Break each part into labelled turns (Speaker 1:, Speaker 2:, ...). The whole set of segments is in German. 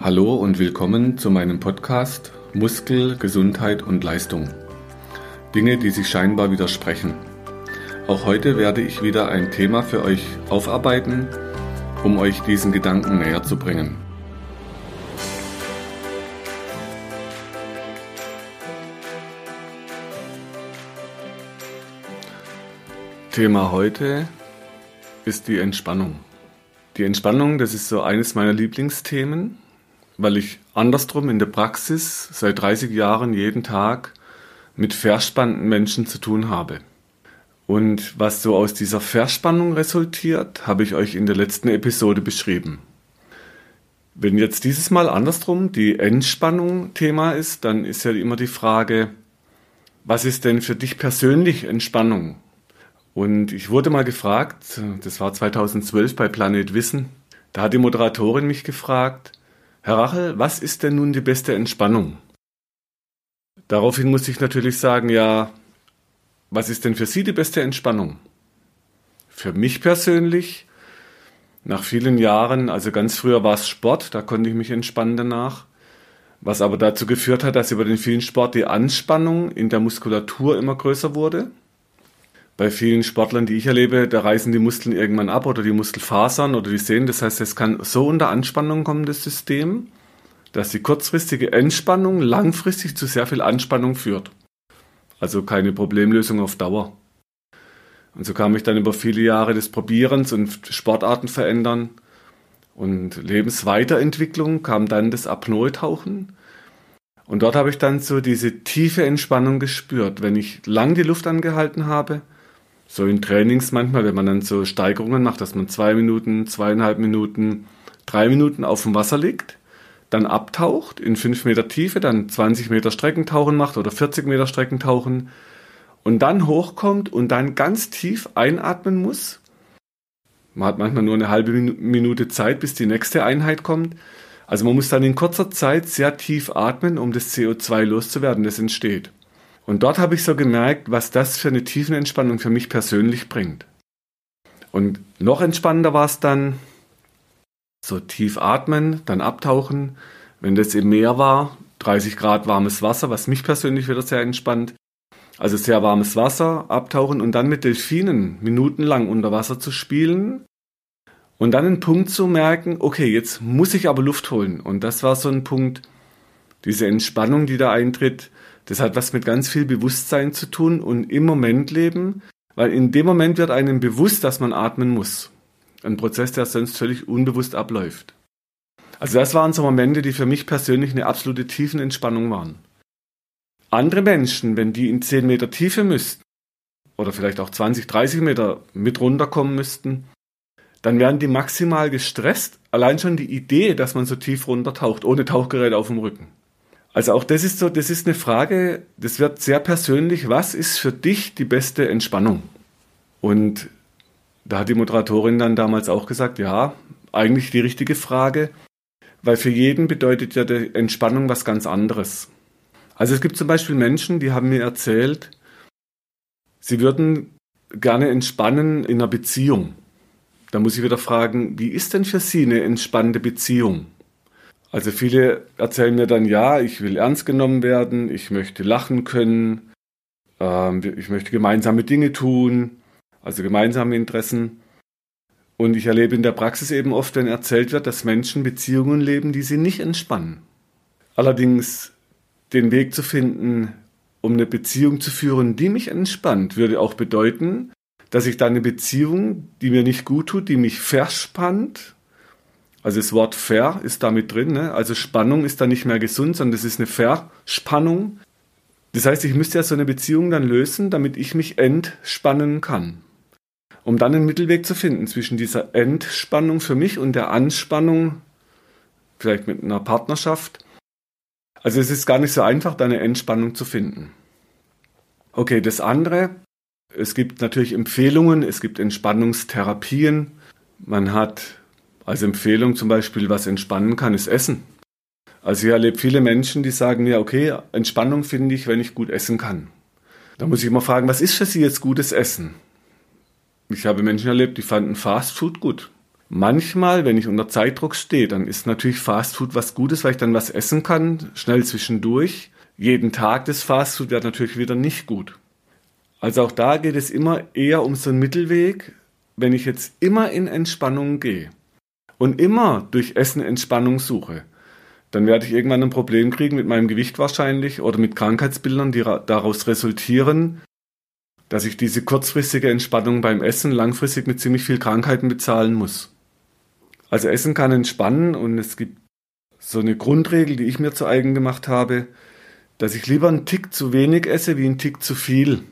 Speaker 1: Hallo und willkommen zu meinem Podcast Muskel, Gesundheit und Leistung. Dinge, die sich scheinbar widersprechen. Auch heute werde ich wieder ein Thema für euch aufarbeiten, um euch diesen Gedanken näher zu bringen. Thema heute ist die Entspannung. Die Entspannung, das ist so eines meiner Lieblingsthemen weil ich andersrum in der Praxis seit 30 Jahren jeden Tag mit verspannten Menschen zu tun habe. Und was so aus dieser Verspannung resultiert, habe ich euch in der letzten Episode beschrieben. Wenn jetzt dieses Mal andersrum die Entspannung Thema ist, dann ist ja immer die Frage, was ist denn für dich persönlich Entspannung? Und ich wurde mal gefragt, das war 2012 bei Planet Wissen, da hat die Moderatorin mich gefragt, Herr Rachel, was ist denn nun die beste Entspannung? Daraufhin muss ich natürlich sagen, ja, was ist denn für Sie die beste Entspannung? Für mich persönlich, nach vielen Jahren, also ganz früher war es Sport, da konnte ich mich entspannen danach, was aber dazu geführt hat, dass über den vielen Sport die Anspannung in der Muskulatur immer größer wurde bei vielen Sportlern, die ich erlebe, da reißen die Muskeln irgendwann ab oder die Muskelfasern oder die Sehnen. Das heißt, es kann so unter Anspannung kommen, das System, dass die kurzfristige Entspannung langfristig zu sehr viel Anspannung führt. Also keine Problemlösung auf Dauer. Und so kam ich dann über viele Jahre des Probierens und Sportarten verändern und Lebensweiterentwicklung kam dann das Apnoe-Tauchen. Und dort habe ich dann so diese tiefe Entspannung gespürt. Wenn ich lang die Luft angehalten habe, so in Trainings manchmal, wenn man dann so Steigerungen macht, dass man zwei Minuten, zweieinhalb Minuten, drei Minuten auf dem Wasser liegt, dann abtaucht in fünf Meter Tiefe, dann 20 Meter Streckentauchen macht oder 40 Meter Streckentauchen und dann hochkommt und dann ganz tief einatmen muss. Man hat manchmal nur eine halbe Minute Zeit, bis die nächste Einheit kommt. Also man muss dann in kurzer Zeit sehr tief atmen, um das CO2 loszuwerden, das entsteht. Und dort habe ich so gemerkt, was das für eine Tiefenentspannung für mich persönlich bringt. Und noch entspannender war es dann, so tief atmen, dann abtauchen. Wenn das im Meer war, 30 Grad warmes Wasser, was mich persönlich wieder sehr entspannt. Also sehr warmes Wasser, abtauchen und dann mit Delfinen minutenlang unter Wasser zu spielen. Und dann einen Punkt zu merken, okay, jetzt muss ich aber Luft holen. Und das war so ein Punkt, diese Entspannung, die da eintritt, das hat was mit ganz viel Bewusstsein zu tun und im Moment leben, weil in dem Moment wird einem bewusst, dass man atmen muss. Ein Prozess, der sonst völlig unbewusst abläuft. Also das waren so Momente, die für mich persönlich eine absolute Tiefenentspannung waren. Andere Menschen, wenn die in 10 Meter Tiefe müssten, oder vielleicht auch 20, 30 Meter mit runterkommen müssten, dann wären die maximal gestresst. Allein schon die Idee, dass man so tief runtertaucht, ohne Tauchgerät auf dem Rücken. Also auch das ist so, das ist eine Frage, das wird sehr persönlich. Was ist für dich die beste Entspannung? Und da hat die Moderatorin dann damals auch gesagt, ja, eigentlich die richtige Frage, weil für jeden bedeutet ja die Entspannung was ganz anderes. Also es gibt zum Beispiel Menschen, die haben mir erzählt, sie würden gerne entspannen in einer Beziehung. Da muss ich wieder fragen, wie ist denn für Sie eine entspannende Beziehung? Also viele erzählen mir dann, ja, ich will ernst genommen werden, ich möchte lachen können, ähm, ich möchte gemeinsame Dinge tun, also gemeinsame Interessen. Und ich erlebe in der Praxis eben oft, wenn erzählt wird, dass Menschen Beziehungen leben, die sie nicht entspannen. Allerdings den Weg zu finden, um eine Beziehung zu führen, die mich entspannt, würde auch bedeuten, dass ich da eine Beziehung, die mir nicht gut tut, die mich verspannt, also das Wort ver ist damit drin. Ne? Also Spannung ist da nicht mehr gesund, sondern das ist eine Verspannung. Das heißt, ich müsste ja so eine Beziehung dann lösen, damit ich mich entspannen kann. Um dann einen Mittelweg zu finden zwischen dieser Entspannung für mich und der Anspannung, vielleicht mit einer Partnerschaft. Also es ist gar nicht so einfach, da eine Entspannung zu finden. Okay, das andere, es gibt natürlich Empfehlungen, es gibt Entspannungstherapien. Man hat als Empfehlung zum Beispiel, was entspannen kann, ist Essen. Also ich erlebe viele Menschen, die sagen mir, okay, Entspannung finde ich, wenn ich gut essen kann. Da muss ich immer fragen, was ist für Sie jetzt gutes Essen? Ich habe Menschen erlebt, die fanden Fast Food gut. Manchmal, wenn ich unter Zeitdruck stehe, dann ist natürlich Fastfood was Gutes, weil ich dann was essen kann, schnell zwischendurch. Jeden Tag das Fastfood wäre natürlich wieder nicht gut. Also auch da geht es immer eher um so einen Mittelweg, wenn ich jetzt immer in Entspannung gehe und immer durch Essen Entspannung suche, dann werde ich irgendwann ein Problem kriegen mit meinem Gewicht wahrscheinlich oder mit Krankheitsbildern, die daraus resultieren, dass ich diese kurzfristige Entspannung beim Essen langfristig mit ziemlich viel Krankheiten bezahlen muss. Also Essen kann entspannen und es gibt so eine Grundregel, die ich mir zu eigen gemacht habe, dass ich lieber einen Tick zu wenig esse wie einen Tick zu viel.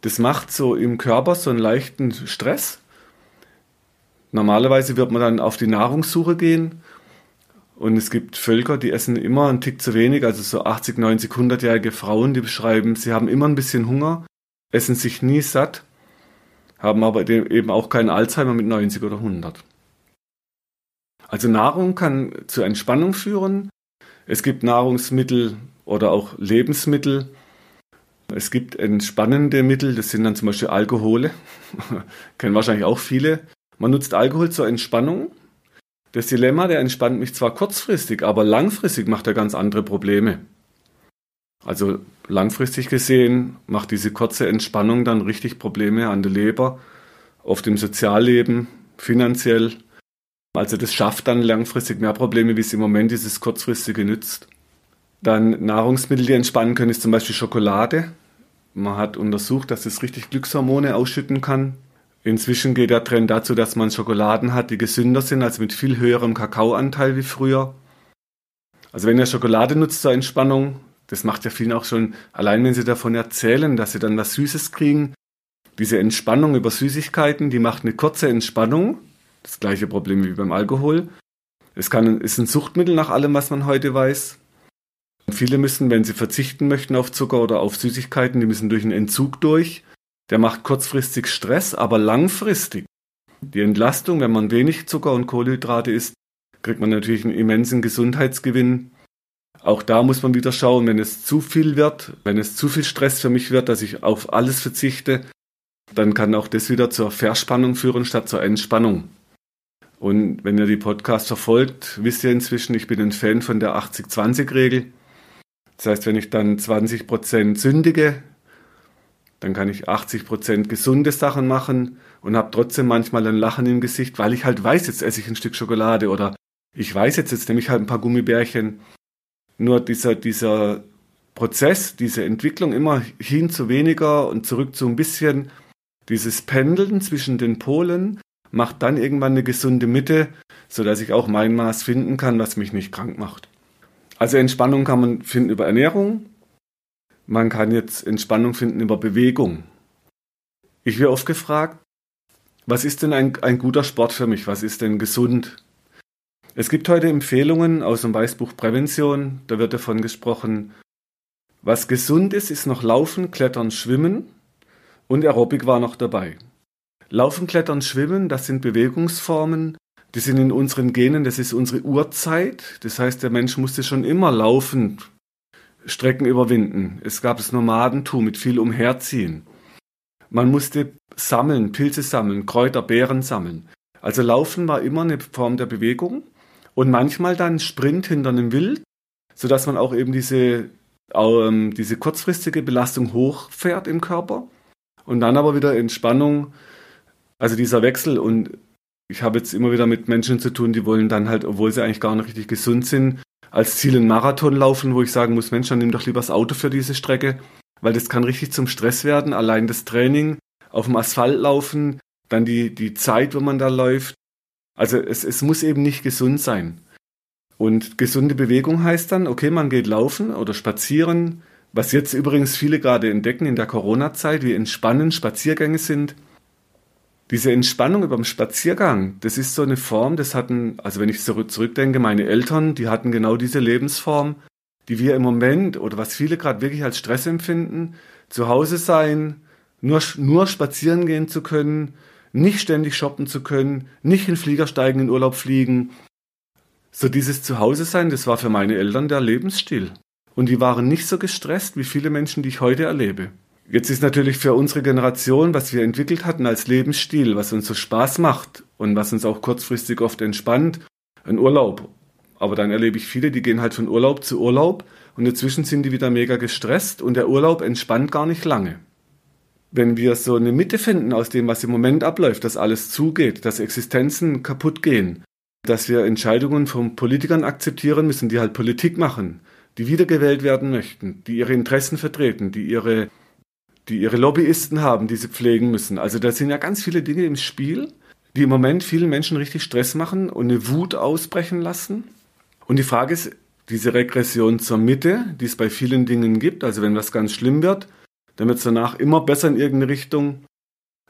Speaker 1: Das macht so im Körper so einen leichten Stress. Normalerweise wird man dann auf die Nahrungssuche gehen und es gibt Völker, die essen immer einen Tick zu wenig, also so 80, 90, 100-jährige Frauen, die beschreiben, sie haben immer ein bisschen Hunger, essen sich nie satt, haben aber eben auch keinen Alzheimer mit 90 oder 100. Also Nahrung kann zur Entspannung führen. Es gibt Nahrungsmittel oder auch Lebensmittel, es gibt entspannende Mittel, das sind dann zum Beispiel Alkohole, kennen wahrscheinlich auch viele. Man nutzt Alkohol zur Entspannung. Das Dilemma, der entspannt mich zwar kurzfristig, aber langfristig macht er ganz andere Probleme. Also langfristig gesehen macht diese kurze Entspannung dann richtig Probleme an der Leber, oft im Sozialleben, finanziell. Also das schafft dann langfristig mehr Probleme, wie es im Moment dieses kurzfristige nützt. Dann Nahrungsmittel, die entspannen können, ist zum Beispiel Schokolade. Man hat untersucht, dass es richtig Glückshormone ausschütten kann. Inzwischen geht der Trend dazu, dass man Schokoladen hat, die gesünder sind, also mit viel höherem Kakaoanteil wie früher. Also wenn ihr Schokolade nutzt zur Entspannung, das macht ja vielen auch schon, allein wenn sie davon erzählen, dass sie dann was Süßes kriegen, diese Entspannung über Süßigkeiten, die macht eine kurze Entspannung. Das gleiche Problem wie beim Alkohol. Es kann, ist ein Suchtmittel nach allem, was man heute weiß. Viele müssen, wenn sie verzichten möchten auf Zucker oder auf Süßigkeiten, die müssen durch einen Entzug durch. Der macht kurzfristig Stress, aber langfristig. Die Entlastung, wenn man wenig Zucker und Kohlenhydrate isst, kriegt man natürlich einen immensen Gesundheitsgewinn. Auch da muss man wieder schauen, wenn es zu viel wird, wenn es zu viel Stress für mich wird, dass ich auf alles verzichte, dann kann auch das wieder zur Verspannung führen statt zur Entspannung. Und wenn ihr die Podcast verfolgt, wisst ihr inzwischen, ich bin ein Fan von der 80-20-Regel. Das heißt, wenn ich dann 20% sündige, dann kann ich 80% gesunde Sachen machen und habe trotzdem manchmal ein Lachen im Gesicht, weil ich halt weiß, jetzt esse ich ein Stück Schokolade oder ich weiß jetzt, jetzt nehme ich halt ein paar Gummibärchen. Nur dieser, dieser Prozess, diese Entwicklung immer hin zu weniger und zurück zu ein bisschen, dieses Pendeln zwischen den Polen macht dann irgendwann eine gesunde Mitte, sodass ich auch mein Maß finden kann, was mich nicht krank macht. Also Entspannung kann man finden über Ernährung. Man kann jetzt Entspannung finden über Bewegung. Ich werde oft gefragt, was ist denn ein, ein guter Sport für mich? Was ist denn gesund? Es gibt heute Empfehlungen aus dem Weißbuch Prävention. Da wird davon gesprochen, was gesund ist, ist noch Laufen, Klettern, Schwimmen und Aerobic war noch dabei. Laufen, Klettern, Schwimmen, das sind Bewegungsformen, die sind in unseren Genen, das ist unsere Urzeit. Das heißt, der Mensch musste schon immer laufen, Strecken überwinden. Es gab das Nomadentum mit viel Umherziehen. Man musste sammeln, Pilze sammeln, Kräuter, Beeren sammeln. Also Laufen war immer eine Form der Bewegung und manchmal dann Sprint hinter einem Wild, sodass man auch eben diese, ähm, diese kurzfristige Belastung hochfährt im Körper und dann aber wieder Entspannung, also dieser Wechsel und ich habe jetzt immer wieder mit Menschen zu tun, die wollen dann halt, obwohl sie eigentlich gar nicht richtig gesund sind, als Ziel einen Marathon laufen, wo ich sagen muss, Mensch, dann nimm doch lieber das Auto für diese Strecke, weil das kann richtig zum Stress werden. Allein das Training, auf dem Asphalt laufen, dann die, die Zeit, wo man da läuft. Also es, es muss eben nicht gesund sein. Und gesunde Bewegung heißt dann, okay, man geht laufen oder spazieren, was jetzt übrigens viele gerade entdecken in der Corona-Zeit, wie entspannend Spaziergänge sind diese Entspannung über den Spaziergang, das ist so eine Form, das hatten, also wenn ich zurückdenke, meine Eltern, die hatten genau diese Lebensform, die wir im Moment oder was viele gerade wirklich als Stress empfinden, zu Hause sein, nur, nur spazieren gehen zu können, nicht ständig shoppen zu können, nicht in Flieger steigen, in Urlaub fliegen. So dieses Zuhause sein, das war für meine Eltern der Lebensstil. Und die waren nicht so gestresst wie viele Menschen, die ich heute erlebe. Jetzt ist natürlich für unsere Generation, was wir entwickelt hatten als Lebensstil, was uns so Spaß macht und was uns auch kurzfristig oft entspannt, ein Urlaub. Aber dann erlebe ich viele, die gehen halt von Urlaub zu Urlaub und dazwischen sind die wieder mega gestresst und der Urlaub entspannt gar nicht lange. Wenn wir so eine Mitte finden aus dem, was im Moment abläuft, dass alles zugeht, dass Existenzen kaputt gehen, dass wir Entscheidungen von Politikern akzeptieren müssen, die halt Politik machen, die wiedergewählt werden möchten, die ihre Interessen vertreten, die ihre die ihre Lobbyisten haben, die sie pflegen müssen. Also da sind ja ganz viele Dinge im Spiel, die im Moment vielen Menschen richtig Stress machen und eine Wut ausbrechen lassen. Und die Frage ist, diese Regression zur Mitte, die es bei vielen Dingen gibt, also wenn was ganz schlimm wird, dann wird es danach immer besser in irgendeine Richtung.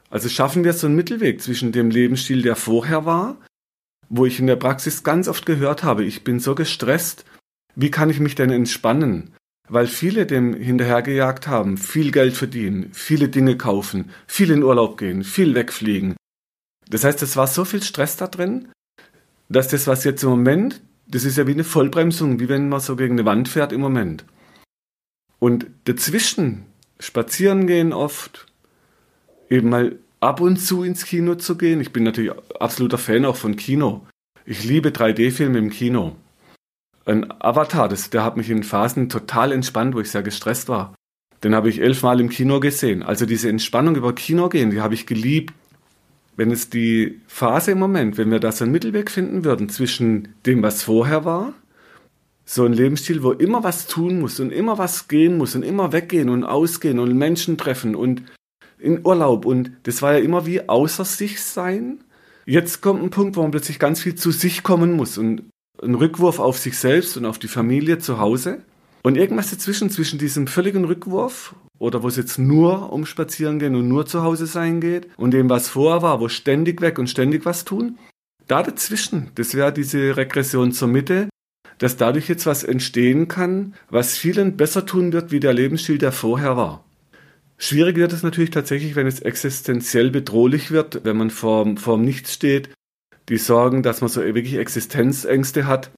Speaker 1: Also schaffen wir so einen Mittelweg zwischen dem Lebensstil, der vorher war, wo ich in der Praxis ganz oft gehört habe, ich bin so gestresst, wie kann ich mich denn entspannen? Weil viele dem hinterhergejagt haben, viel Geld verdienen, viele Dinge kaufen, viel in Urlaub gehen, viel wegfliegen. Das heißt, es war so viel Stress da drin, dass das, was jetzt im Moment, das ist ja wie eine Vollbremsung, wie wenn man so gegen eine Wand fährt im Moment. Und dazwischen spazieren gehen oft, eben mal ab und zu ins Kino zu gehen. Ich bin natürlich absoluter Fan auch von Kino. Ich liebe 3D-Filme im Kino ein Avatar, das, der hat mich in Phasen total entspannt, wo ich sehr gestresst war. Den habe ich elfmal im Kino gesehen. Also diese Entspannung über Kino gehen, die habe ich geliebt. Wenn es die Phase im Moment, wenn wir da so einen Mittelweg finden würden zwischen dem, was vorher war, so ein Lebensstil, wo immer was tun muss und immer was gehen muss und immer weggehen und ausgehen und Menschen treffen und in Urlaub und das war ja immer wie außer sich sein. Jetzt kommt ein Punkt, wo man plötzlich ganz viel zu sich kommen muss und ein Rückwurf auf sich selbst und auf die Familie zu Hause. Und irgendwas dazwischen, zwischen diesem völligen Rückwurf oder wo es jetzt nur um Spazieren gehen und nur zu Hause sein geht und dem, was vorher war, wo ständig weg und ständig was tun, da dazwischen, das wäre diese Regression zur Mitte, dass dadurch jetzt was entstehen kann, was vielen besser tun wird, wie der Lebensstil, der vorher war. Schwierig wird es natürlich tatsächlich, wenn es existenziell bedrohlich wird, wenn man vorm, vorm Nichts steht die sorgen, dass man so wirklich Existenzängste hat,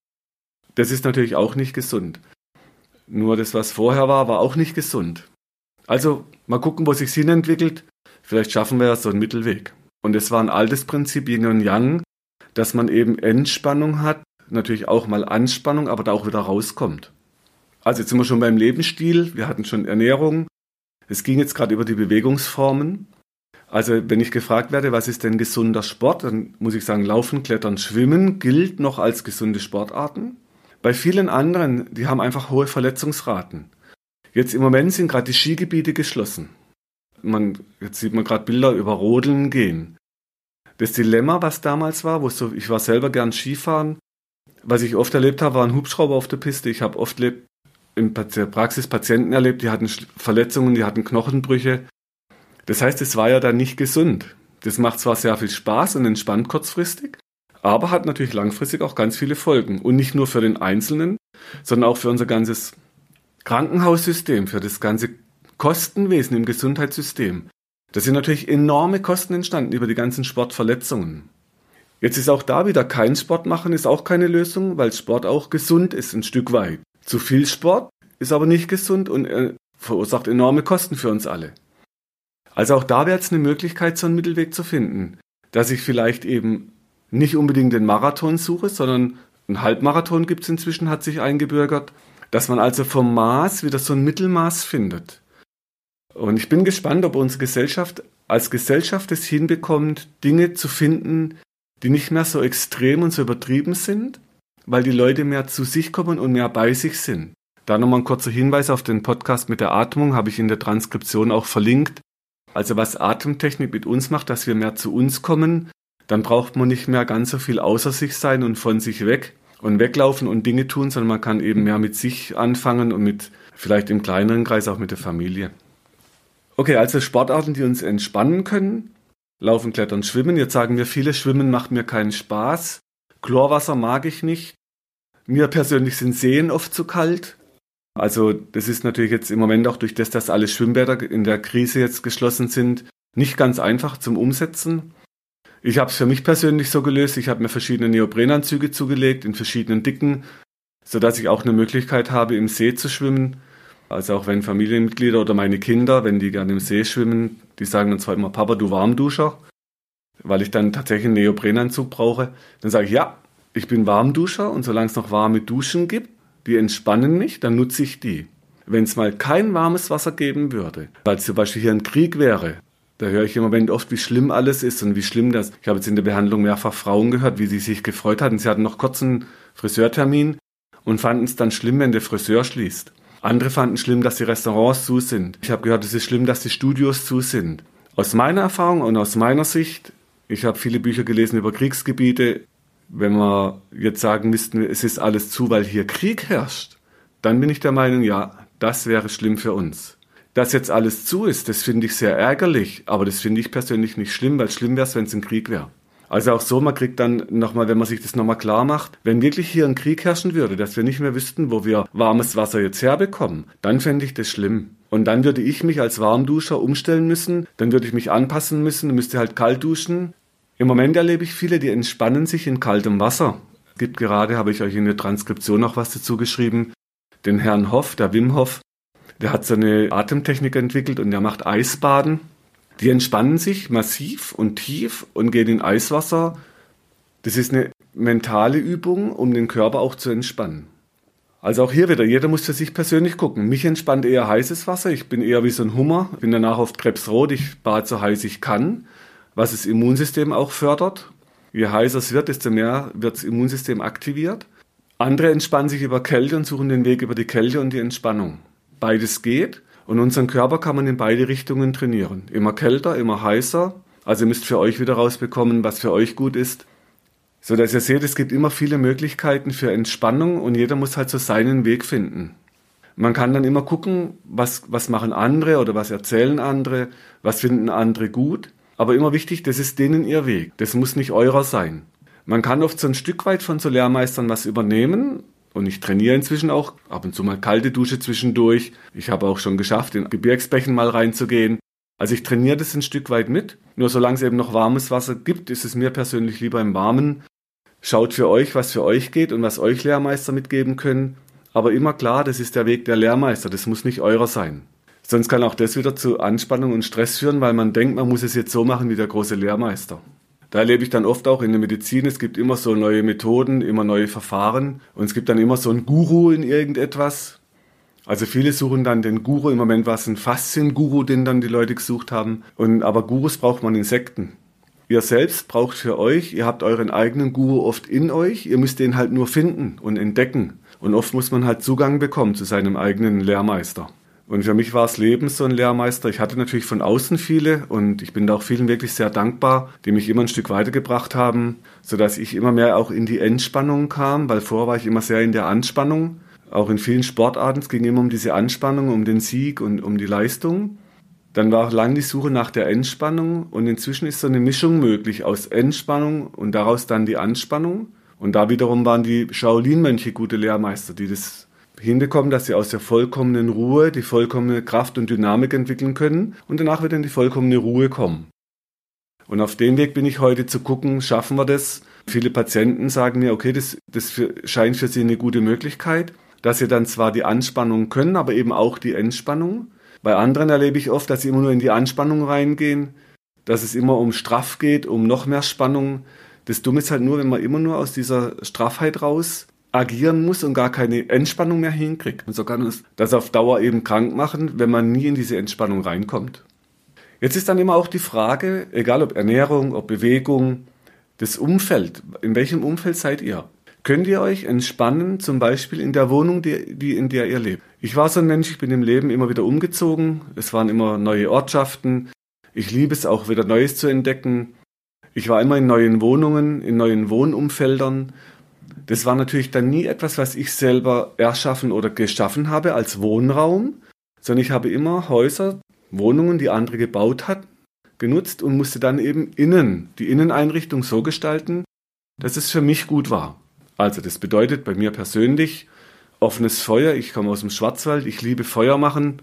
Speaker 1: das ist natürlich auch nicht gesund. Nur das, was vorher war, war auch nicht gesund. Also mal gucken, wo sich Sinn entwickelt. Vielleicht schaffen wir ja so einen Mittelweg. Und es war ein altes Prinzip Yin und Yang, dass man eben Entspannung hat, natürlich auch mal Anspannung, aber da auch wieder rauskommt. Also jetzt sind wir schon beim Lebensstil, wir hatten schon Ernährung. Es ging jetzt gerade über die Bewegungsformen. Also wenn ich gefragt werde, was ist denn gesunder Sport, dann muss ich sagen, Laufen, Klettern, Schwimmen gilt noch als gesunde Sportarten. Bei vielen anderen, die haben einfach hohe Verletzungsraten. Jetzt im Moment sind gerade die Skigebiete geschlossen. Man, jetzt sieht man gerade Bilder über Rodeln gehen. Das Dilemma, was damals war, wo so, ich war selber gern Skifahren, was ich oft erlebt habe, waren Hubschrauber auf der Piste. Ich habe oft in der Praxis Patienten erlebt, die hatten Verletzungen, die hatten Knochenbrüche, das heißt, es war ja dann nicht gesund. Das macht zwar sehr viel Spaß und entspannt kurzfristig, aber hat natürlich langfristig auch ganz viele Folgen. Und nicht nur für den Einzelnen, sondern auch für unser ganzes Krankenhaussystem, für das ganze Kostenwesen im Gesundheitssystem. Da sind natürlich enorme Kosten entstanden über die ganzen Sportverletzungen. Jetzt ist auch da wieder kein Sport machen, ist auch keine Lösung, weil Sport auch gesund ist, ein Stück weit. Zu viel Sport ist aber nicht gesund und äh, verursacht enorme Kosten für uns alle. Also auch da wäre es eine Möglichkeit, so einen Mittelweg zu finden. Dass ich vielleicht eben nicht unbedingt den Marathon suche, sondern ein Halbmarathon gibt es inzwischen, hat sich eingebürgert. Dass man also vom Maß wieder so ein Mittelmaß findet. Und ich bin gespannt, ob unsere Gesellschaft als Gesellschaft es hinbekommt, Dinge zu finden, die nicht mehr so extrem und so übertrieben sind, weil die Leute mehr zu sich kommen und mehr bei sich sind. Da nochmal ein kurzer Hinweis auf den Podcast mit der Atmung, habe ich in der Transkription auch verlinkt. Also was Atemtechnik mit uns macht, dass wir mehr zu uns kommen, dann braucht man nicht mehr ganz so viel außer sich sein und von sich weg und weglaufen und Dinge tun, sondern man kann eben mehr mit sich anfangen und mit vielleicht im kleineren Kreis auch mit der Familie. Okay, also Sportarten, die uns entspannen können. Laufen, Klettern, Schwimmen. Jetzt sagen mir viele, Schwimmen macht mir keinen Spaß. Chlorwasser mag ich nicht. Mir persönlich sind Seen oft zu kalt. Also das ist natürlich jetzt im Moment auch durch das, dass alle Schwimmbäder in der Krise jetzt geschlossen sind, nicht ganz einfach zum Umsetzen. Ich habe es für mich persönlich so gelöst. Ich habe mir verschiedene Neoprenanzüge zugelegt in verschiedenen Dicken, sodass ich auch eine Möglichkeit habe, im See zu schwimmen. Also auch wenn Familienmitglieder oder meine Kinder, wenn die gerne im See schwimmen, die sagen dann zwar immer, Papa, du Warmduscher, weil ich dann tatsächlich einen Neoprenanzug brauche. Dann sage ich, ja, ich bin Warmduscher und solange es noch warme Duschen gibt, die entspannen mich, dann nutze ich die. Wenn es mal kein warmes Wasser geben würde, weil zum Beispiel hier ein Krieg wäre, da höre ich im Moment oft, wie schlimm alles ist und wie schlimm das. Ich habe jetzt in der Behandlung mehrfach Frauen gehört, wie sie sich gefreut hatten. Sie hatten noch kurz einen Friseurtermin und fanden es dann schlimm, wenn der Friseur schließt. Andere fanden schlimm, dass die Restaurants zu sind. Ich habe gehört, es ist schlimm, dass die Studios zu sind. Aus meiner Erfahrung und aus meiner Sicht, ich habe viele Bücher gelesen über Kriegsgebiete, wenn wir jetzt sagen müssten, es ist alles zu, weil hier Krieg herrscht, dann bin ich der Meinung, ja, das wäre schlimm für uns. Dass jetzt alles zu ist, das finde ich sehr ärgerlich, aber das finde ich persönlich nicht schlimm, weil schlimm wäre es, wenn es ein Krieg wäre. Also auch so, man kriegt dann nochmal, wenn man sich das nochmal klar macht, wenn wirklich hier ein Krieg herrschen würde, dass wir nicht mehr wüssten, wo wir warmes Wasser jetzt herbekommen, dann fände ich das schlimm. Und dann würde ich mich als Warmduscher umstellen müssen, dann würde ich mich anpassen müssen, müsste halt kalt duschen. Im Moment erlebe ich viele, die entspannen sich in kaltem Wasser. Es gibt gerade, habe ich euch in der Transkription noch was dazu geschrieben, den Herrn Hoff, der Wim Hoff, der hat so eine Atemtechnik entwickelt und der macht Eisbaden. Die entspannen sich massiv und tief und gehen in Eiswasser. Das ist eine mentale Übung, um den Körper auch zu entspannen. Also auch hier wieder, jeder muss für sich persönlich gucken. Mich entspannt eher heißes Wasser. Ich bin eher wie so ein Hummer. Bin danach oft krebsrot. Ich bade so heiß ich kann, was das Immunsystem auch fördert. Je heißer es wird, desto mehr wird das Immunsystem aktiviert. Andere entspannen sich über Kälte und suchen den Weg über die Kälte und die Entspannung. Beides geht. Und unseren Körper kann man in beide Richtungen trainieren. Immer kälter, immer heißer. Also ihr müsst für euch wieder rausbekommen, was für euch gut ist. So dass ihr seht, es gibt immer viele Möglichkeiten für Entspannung und jeder muss halt so seinen Weg finden. Man kann dann immer gucken, was, was machen andere oder was erzählen andere, was finden andere gut. Aber immer wichtig, das ist denen ihr Weg. Das muss nicht eurer sein. Man kann oft so ein Stück weit von so Lehrmeistern was übernehmen, und ich trainiere inzwischen auch ab und zu mal kalte Dusche zwischendurch. Ich habe auch schon geschafft, in Gebirgsbächen mal reinzugehen. Also ich trainiere das ein Stück weit mit. Nur solange es eben noch warmes Wasser gibt, ist es mir persönlich lieber im Warmen. Schaut für euch, was für euch geht und was euch Lehrmeister mitgeben können. Aber immer klar, das ist der Weg der Lehrmeister, das muss nicht eurer sein. Sonst kann auch das wieder zu Anspannung und Stress führen, weil man denkt, man muss es jetzt so machen wie der große Lehrmeister. Da erlebe ich dann oft auch in der Medizin, es gibt immer so neue Methoden, immer neue Verfahren und es gibt dann immer so einen Guru in irgendetwas. Also viele suchen dann den Guru, im Moment war es ein Faszien-Guru, den dann die Leute gesucht haben. Und, aber Gurus braucht man Insekten. Ihr selbst braucht für euch, ihr habt euren eigenen Guru oft in euch, ihr müsst den halt nur finden und entdecken. Und oft muss man halt Zugang bekommen zu seinem eigenen Lehrmeister. Und für mich war es Leben so ein Lehrmeister. Ich hatte natürlich von außen viele und ich bin da auch vielen wirklich sehr dankbar, die mich immer ein Stück weitergebracht haben, sodass ich immer mehr auch in die Entspannung kam, weil vorher war ich immer sehr in der Anspannung. Auch in vielen Sportarten, es ging immer um diese Anspannung, um den Sieg und um die Leistung. Dann war auch lang die Suche nach der Entspannung und inzwischen ist so eine Mischung möglich aus Entspannung und daraus dann die Anspannung. Und da wiederum waren die Shaolin-Mönche gute Lehrmeister, die das hinbekommen, dass sie aus der vollkommenen Ruhe die vollkommene Kraft und Dynamik entwickeln können und danach wieder in die vollkommene Ruhe kommen. Und auf dem Weg bin ich heute zu gucken, schaffen wir das? Viele Patienten sagen mir, okay, das, das für, scheint für sie eine gute Möglichkeit, dass sie dann zwar die Anspannung können, aber eben auch die Entspannung. Bei anderen erlebe ich oft, dass sie immer nur in die Anspannung reingehen, dass es immer um Straff geht, um noch mehr Spannung. Das Dumme ist halt nur, wenn man immer nur aus dieser Straffheit raus agieren muss und gar keine Entspannung mehr hinkriegt. Und so kann uns das auf Dauer eben krank machen, wenn man nie in diese Entspannung reinkommt. Jetzt ist dann immer auch die Frage, egal ob Ernährung, ob Bewegung, das Umfeld. In welchem Umfeld seid ihr? Könnt ihr euch entspannen, zum Beispiel in der Wohnung, die, die, in der ihr lebt? Ich war so ein Mensch, ich bin im Leben immer wieder umgezogen. Es waren immer neue Ortschaften. Ich liebe es auch wieder Neues zu entdecken. Ich war immer in neuen Wohnungen, in neuen Wohnumfeldern das war natürlich dann nie etwas, was ich selber erschaffen oder geschaffen habe als Wohnraum, sondern ich habe immer Häuser, Wohnungen, die andere gebaut hat, genutzt und musste dann eben innen, die Inneneinrichtung so gestalten, dass es für mich gut war. Also das bedeutet bei mir persönlich offenes Feuer. Ich komme aus dem Schwarzwald, ich liebe Feuer machen.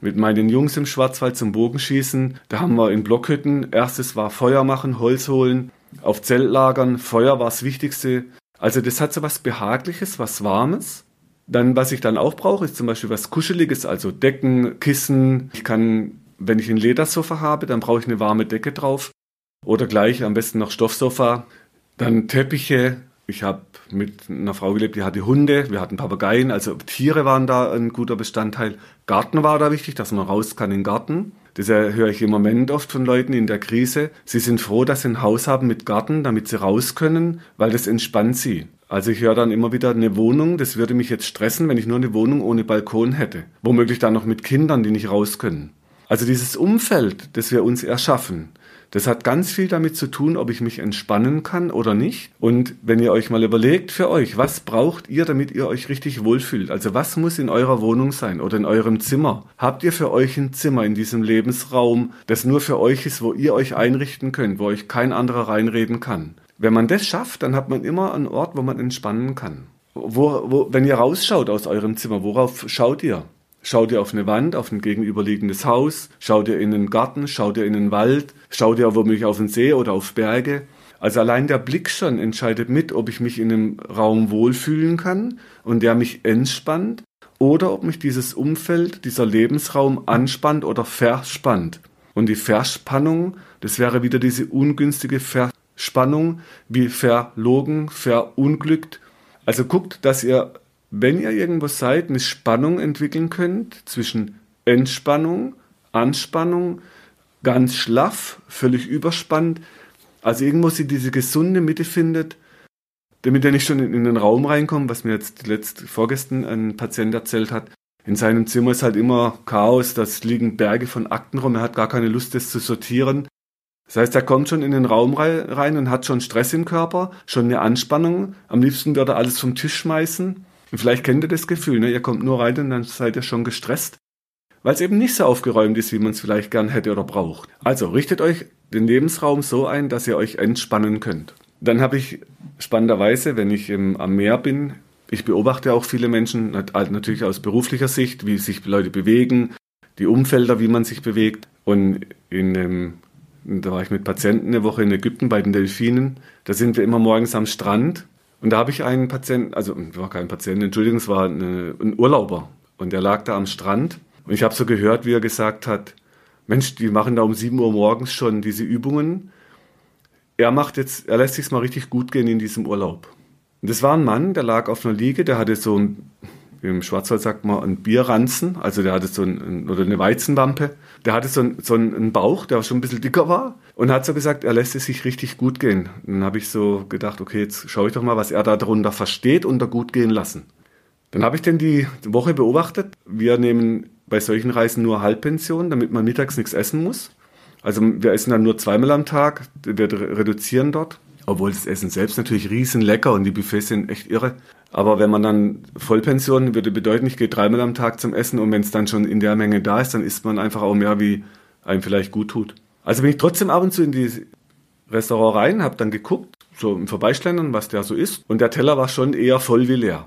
Speaker 1: Mit meinen Jungs im Schwarzwald zum Bogenschießen. Da haben wir in Blockhütten. Erstes war Feuer machen, Holz holen, auf Zeltlagern. Feuer war das Wichtigste. Also das hat so was Behagliches, was Warmes. Dann, was ich dann auch brauche, ist zum Beispiel was Kuscheliges, also Decken, Kissen. Ich kann, wenn ich ein Ledersofa habe, dann brauche ich eine warme Decke drauf. Oder gleich am besten noch Stoffsofa. Dann Teppiche. Ich habe mit einer Frau gelebt, die hatte Hunde, wir hatten Papageien, also Tiere waren da ein guter Bestandteil. Garten war da wichtig, dass man raus kann in den Garten. Das höre ich im Moment oft von Leuten in der Krise. Sie sind froh, dass sie ein Haus haben mit Garten, damit sie raus können, weil das entspannt sie. Also ich höre dann immer wieder eine Wohnung, das würde mich jetzt stressen, wenn ich nur eine Wohnung ohne Balkon hätte. Womöglich dann noch mit Kindern, die nicht raus können. Also dieses Umfeld, das wir uns erschaffen, das hat ganz viel damit zu tun, ob ich mich entspannen kann oder nicht. Und wenn ihr euch mal überlegt für euch, was braucht ihr, damit ihr euch richtig wohlfühlt? Also was muss in eurer Wohnung sein oder in eurem Zimmer? Habt ihr für euch ein Zimmer in diesem Lebensraum, das nur für euch ist, wo ihr euch einrichten könnt, wo euch kein anderer reinreden kann? Wenn man das schafft, dann hat man immer einen Ort, wo man entspannen kann. Wo, wo, wenn ihr rausschaut aus eurem Zimmer, worauf schaut ihr? Schaut ihr auf eine Wand, auf ein gegenüberliegendes Haus? Schaut ihr in den Garten? Schaut ihr in den Wald? Schaut ihr womöglich auf den See oder auf Berge? Also allein der Blick schon entscheidet mit, ob ich mich in einem Raum wohlfühlen kann und der mich entspannt oder ob mich dieses Umfeld, dieser Lebensraum anspannt oder verspannt. Und die Verspannung, das wäre wieder diese ungünstige Verspannung Spannung wie verlogen, verunglückt. Also guckt, dass ihr, wenn ihr irgendwo seid, eine Spannung entwickeln könnt zwischen Entspannung, Anspannung, ganz schlaff, völlig überspannt. Also irgendwo sie diese gesunde Mitte findet, damit er nicht schon in, in den Raum reinkommt, was mir jetzt letzt vorgestern ein Patient erzählt hat. In seinem Zimmer ist halt immer Chaos, das liegen Berge von Akten rum, er hat gar keine Lust, das zu sortieren. Das heißt, er kommt schon in den Raum rein und hat schon Stress im Körper, schon eine Anspannung. Am liebsten würde er alles vom Tisch schmeißen. Vielleicht kennt ihr das Gefühl, ne? ihr kommt nur rein und dann seid ihr schon gestresst, weil es eben nicht so aufgeräumt ist, wie man es vielleicht gern hätte oder braucht. Also richtet euch den Lebensraum so ein, dass ihr euch entspannen könnt. Dann habe ich spannenderweise, wenn ich im, am Meer bin, ich beobachte auch viele Menschen, natürlich aus beruflicher Sicht, wie sich Leute bewegen, die Umfelder, wie man sich bewegt. Und in dem da war ich mit Patienten eine Woche in Ägypten bei den Delfinen. Da sind wir immer morgens am Strand. Und da habe ich einen Patienten, also war kein Patient, Entschuldigung, es war eine, ein Urlauber. Und der lag da am Strand. Und ich habe so gehört, wie er gesagt hat, Mensch, die machen da um 7 Uhr morgens schon diese Übungen. Er macht jetzt, er lässt sich mal richtig gut gehen in diesem Urlaub. Und das war ein Mann, der lag auf einer Liege, der hatte so ein im Schwarzwald sagt man ein Bierranzen, also der hatte so ein, oder eine Weizenwampe. Der hatte so, ein, so einen Bauch, der schon ein bisschen dicker war und hat so gesagt, er lässt es sich richtig gut gehen. Dann habe ich so gedacht, okay, jetzt schaue ich doch mal, was er darunter versteht unter gut gehen lassen. Dann habe ich denn die Woche beobachtet. Wir nehmen bei solchen Reisen nur Halbpension, damit man mittags nichts essen muss. Also wir essen dann nur zweimal am Tag, wir reduzieren dort. Obwohl das Essen selbst natürlich riesen lecker und die Buffets sind echt irre. Aber wenn man dann Vollpension würde bedeuten, ich gehe dreimal am Tag zum Essen und wenn es dann schon in der Menge da ist, dann isst man einfach auch mehr, wie einem vielleicht gut tut. Also bin ich trotzdem ab und zu in die Restaurant rein, habe dann geguckt, so im Vorbeischlendern, was der so ist. Und der Teller war schon eher voll wie leer.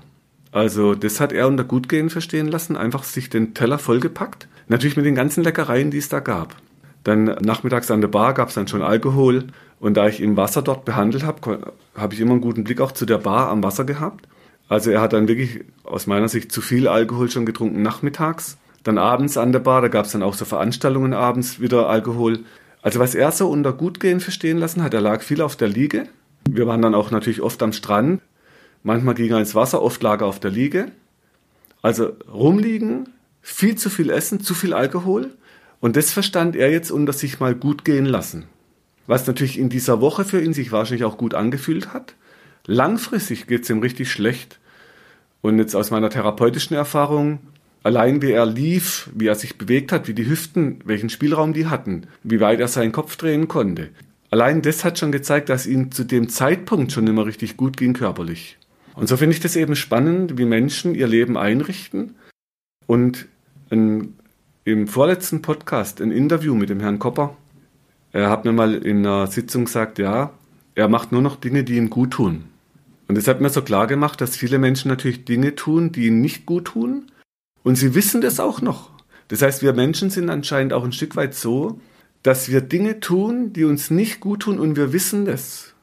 Speaker 1: Also das hat er unter Gutgehen verstehen lassen, einfach sich den Teller vollgepackt. Natürlich mit den ganzen Leckereien, die es da gab. Dann nachmittags an der Bar gab es dann schon Alkohol. Und da ich im Wasser dort behandelt habe, habe ich immer einen guten Blick auch zu der Bar am Wasser gehabt. Also er hat dann wirklich aus meiner Sicht zu viel Alkohol schon getrunken nachmittags. Dann abends an der Bar, da gab es dann auch so Veranstaltungen abends wieder Alkohol. Also was er so unter Gutgehen verstehen lassen hat, er lag viel auf der Liege. Wir waren dann auch natürlich oft am Strand. Manchmal ging er ins Wasser, oft lag er auf der Liege. Also rumliegen, viel zu viel essen, zu viel Alkohol. Und das verstand er jetzt unter sich mal gut gehen lassen. Was natürlich in dieser Woche für ihn sich wahrscheinlich auch gut angefühlt hat. Langfristig geht es ihm richtig schlecht. Und jetzt aus meiner therapeutischen Erfahrung, allein wie er lief, wie er sich bewegt hat, wie die Hüften, welchen Spielraum die hatten, wie weit er seinen Kopf drehen konnte. Allein das hat schon gezeigt, dass ihm zu dem Zeitpunkt schon immer richtig gut ging körperlich. Und so finde ich das eben spannend, wie Menschen ihr Leben einrichten. Und ein, im vorletzten Podcast ein Interview mit dem Herrn Kopper. Er hat mir mal in einer Sitzung gesagt, ja, er macht nur noch Dinge, die ihm gut tun. Und das hat mir so klar gemacht, dass viele Menschen natürlich Dinge tun, die ihnen nicht gut tun. Und sie wissen das auch noch. Das heißt, wir Menschen sind anscheinend auch ein Stück weit so, dass wir Dinge tun, die uns nicht gut tun und wir wissen das.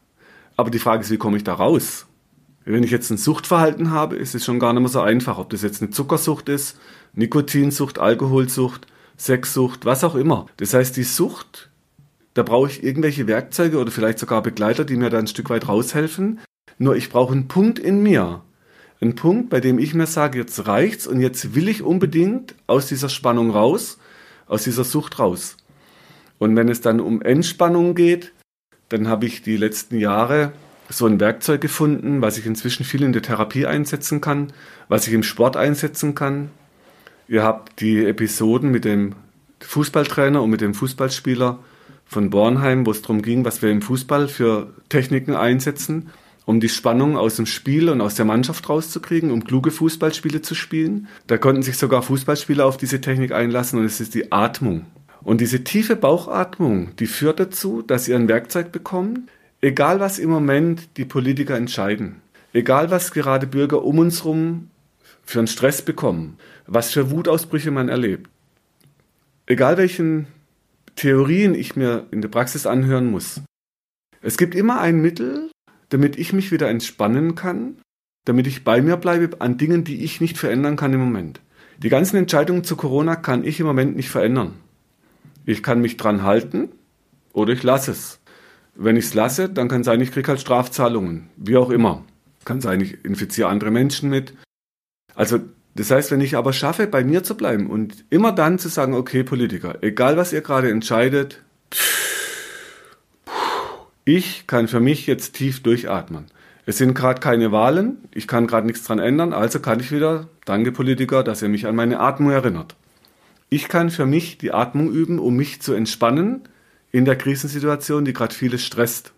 Speaker 1: Aber die Frage ist, wie komme ich da raus? Wenn ich jetzt ein Suchtverhalten habe, ist es schon gar nicht mehr so einfach, ob das jetzt eine Zuckersucht ist, Nikotinsucht, Alkoholsucht, Sexsucht, was auch immer. Das heißt, die Sucht, da brauche ich irgendwelche Werkzeuge oder vielleicht sogar Begleiter, die mir da ein Stück weit raushelfen. Nur ich brauche einen Punkt in mir. Einen Punkt, bei dem ich mir sage, jetzt reicht's und jetzt will ich unbedingt aus dieser Spannung raus, aus dieser Sucht raus. Und wenn es dann um Entspannung geht, dann habe ich die letzten Jahre so ein Werkzeug gefunden, was ich inzwischen viel in der Therapie einsetzen kann, was ich im Sport einsetzen kann. Ihr habt die Episoden mit dem Fußballtrainer und mit dem Fußballspieler von Bornheim, wo es darum ging, was wir im Fußball für Techniken einsetzen, um die Spannung aus dem Spiel und aus der Mannschaft rauszukriegen, um kluge Fußballspiele zu spielen. Da konnten sich sogar Fußballspieler auf diese Technik einlassen und es ist die Atmung. Und diese tiefe Bauchatmung, die führt dazu, dass ihr ein Werkzeug bekommt, egal was im Moment die Politiker entscheiden, egal was gerade Bürger um uns herum für einen Stress bekommen, was für Wutausbrüche man erlebt, egal welchen Theorien ich mir in der Praxis anhören muss. Es gibt immer ein Mittel, damit ich mich wieder entspannen kann, damit ich bei mir bleibe an Dingen, die ich nicht verändern kann im Moment. Die ganzen Entscheidungen zu Corona kann ich im Moment nicht verändern. Ich kann mich dran halten oder ich lasse es. Wenn ich es lasse, dann kann sein, ich kriege halt Strafzahlungen, wie auch immer. Kann sein, ich infiziere andere Menschen mit. Also das heißt, wenn ich aber schaffe, bei mir zu bleiben und immer dann zu sagen, okay, Politiker, egal was ihr gerade entscheidet, ich kann für mich jetzt tief durchatmen. Es sind gerade keine Wahlen, ich kann gerade nichts dran ändern, also kann ich wieder, danke Politiker, dass ihr mich an meine Atmung erinnert. Ich kann für mich die Atmung üben, um mich zu entspannen in der Krisensituation, die gerade vieles stresst.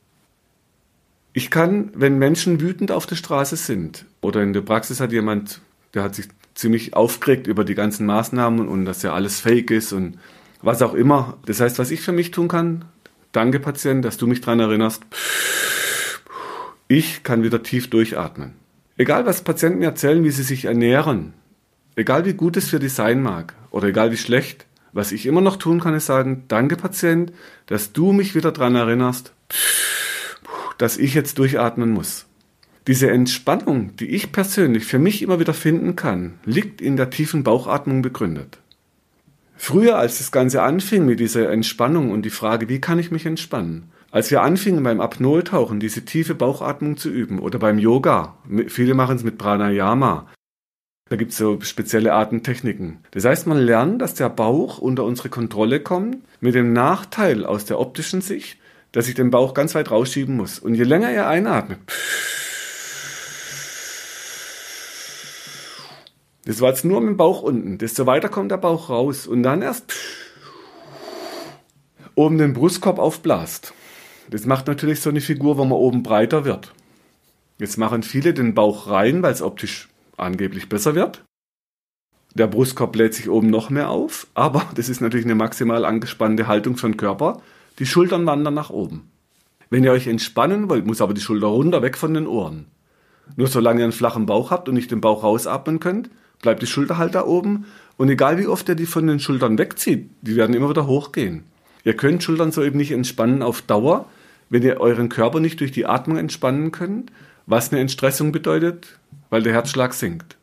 Speaker 1: Ich kann, wenn Menschen wütend auf der Straße sind oder in der Praxis hat jemand, der hat sich ziemlich aufgeregt über die ganzen Maßnahmen und dass ja alles fake ist und was auch immer. Das heißt, was ich für mich tun kann, danke Patient, dass du mich daran erinnerst, ich kann wieder tief durchatmen. Egal, was Patienten erzählen, wie sie sich ernähren, egal wie gut es für die sein mag oder egal wie schlecht, was ich immer noch tun kann, ist sagen, danke Patient, dass du mich wieder daran erinnerst, dass ich jetzt durchatmen muss. Diese Entspannung, die ich persönlich für mich immer wieder finden kann, liegt in der tiefen Bauchatmung begründet. Früher, als das Ganze anfing mit dieser Entspannung und die Frage, wie kann ich mich entspannen, als wir anfingen beim Apnoe-Tauchen diese tiefe Bauchatmung zu üben oder beim Yoga, viele machen es mit Pranayama, da gibt es so spezielle Artentechniken. Das heißt, man lernt, dass der Bauch unter unsere Kontrolle kommt, mit dem Nachteil aus der optischen Sicht, dass ich den Bauch ganz weit rausschieben muss. Und je länger er einatmet, das war jetzt nur mit dem Bauch unten, desto weiter kommt der Bauch raus und dann erst oben den Brustkorb aufblast. Das macht natürlich so eine Figur, wo man oben breiter wird. Jetzt machen viele den Bauch rein, weil es optisch angeblich besser wird. Der Brustkorb bläht sich oben noch mehr auf, aber das ist natürlich eine maximal angespannte Haltung den Körper. Die Schultern wandern nach oben. Wenn ihr euch entspannen wollt, muss aber die Schulter runter, weg von den Ohren. Nur solange ihr einen flachen Bauch habt und nicht den Bauch rausatmen könnt, bleibt die Schulter halt da oben. Und egal wie oft ihr die von den Schultern wegzieht, die werden immer wieder hochgehen. Ihr könnt Schultern so eben nicht entspannen auf Dauer, wenn ihr euren Körper nicht durch die Atmung entspannen könnt, was eine Entstressung bedeutet, weil der Herzschlag sinkt.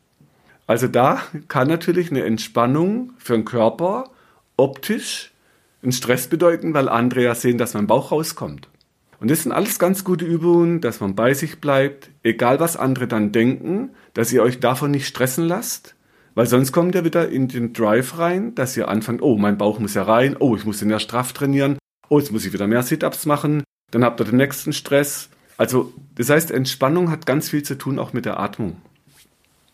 Speaker 1: Also da kann natürlich eine Entspannung für den Körper optisch einen Stress bedeuten, weil andere ja sehen, dass mein Bauch rauskommt. Und das sind alles ganz gute Übungen, dass man bei sich bleibt, egal was andere dann denken, dass ihr euch davon nicht stressen lasst, weil sonst kommt ihr wieder in den Drive rein, dass ihr anfangt, oh, mein Bauch muss ja rein, oh, ich muss den ja straff trainieren, oh, jetzt muss ich wieder mehr Sit-Ups machen, dann habt ihr den nächsten Stress also, das heißt, Entspannung hat ganz viel zu tun auch mit der Atmung.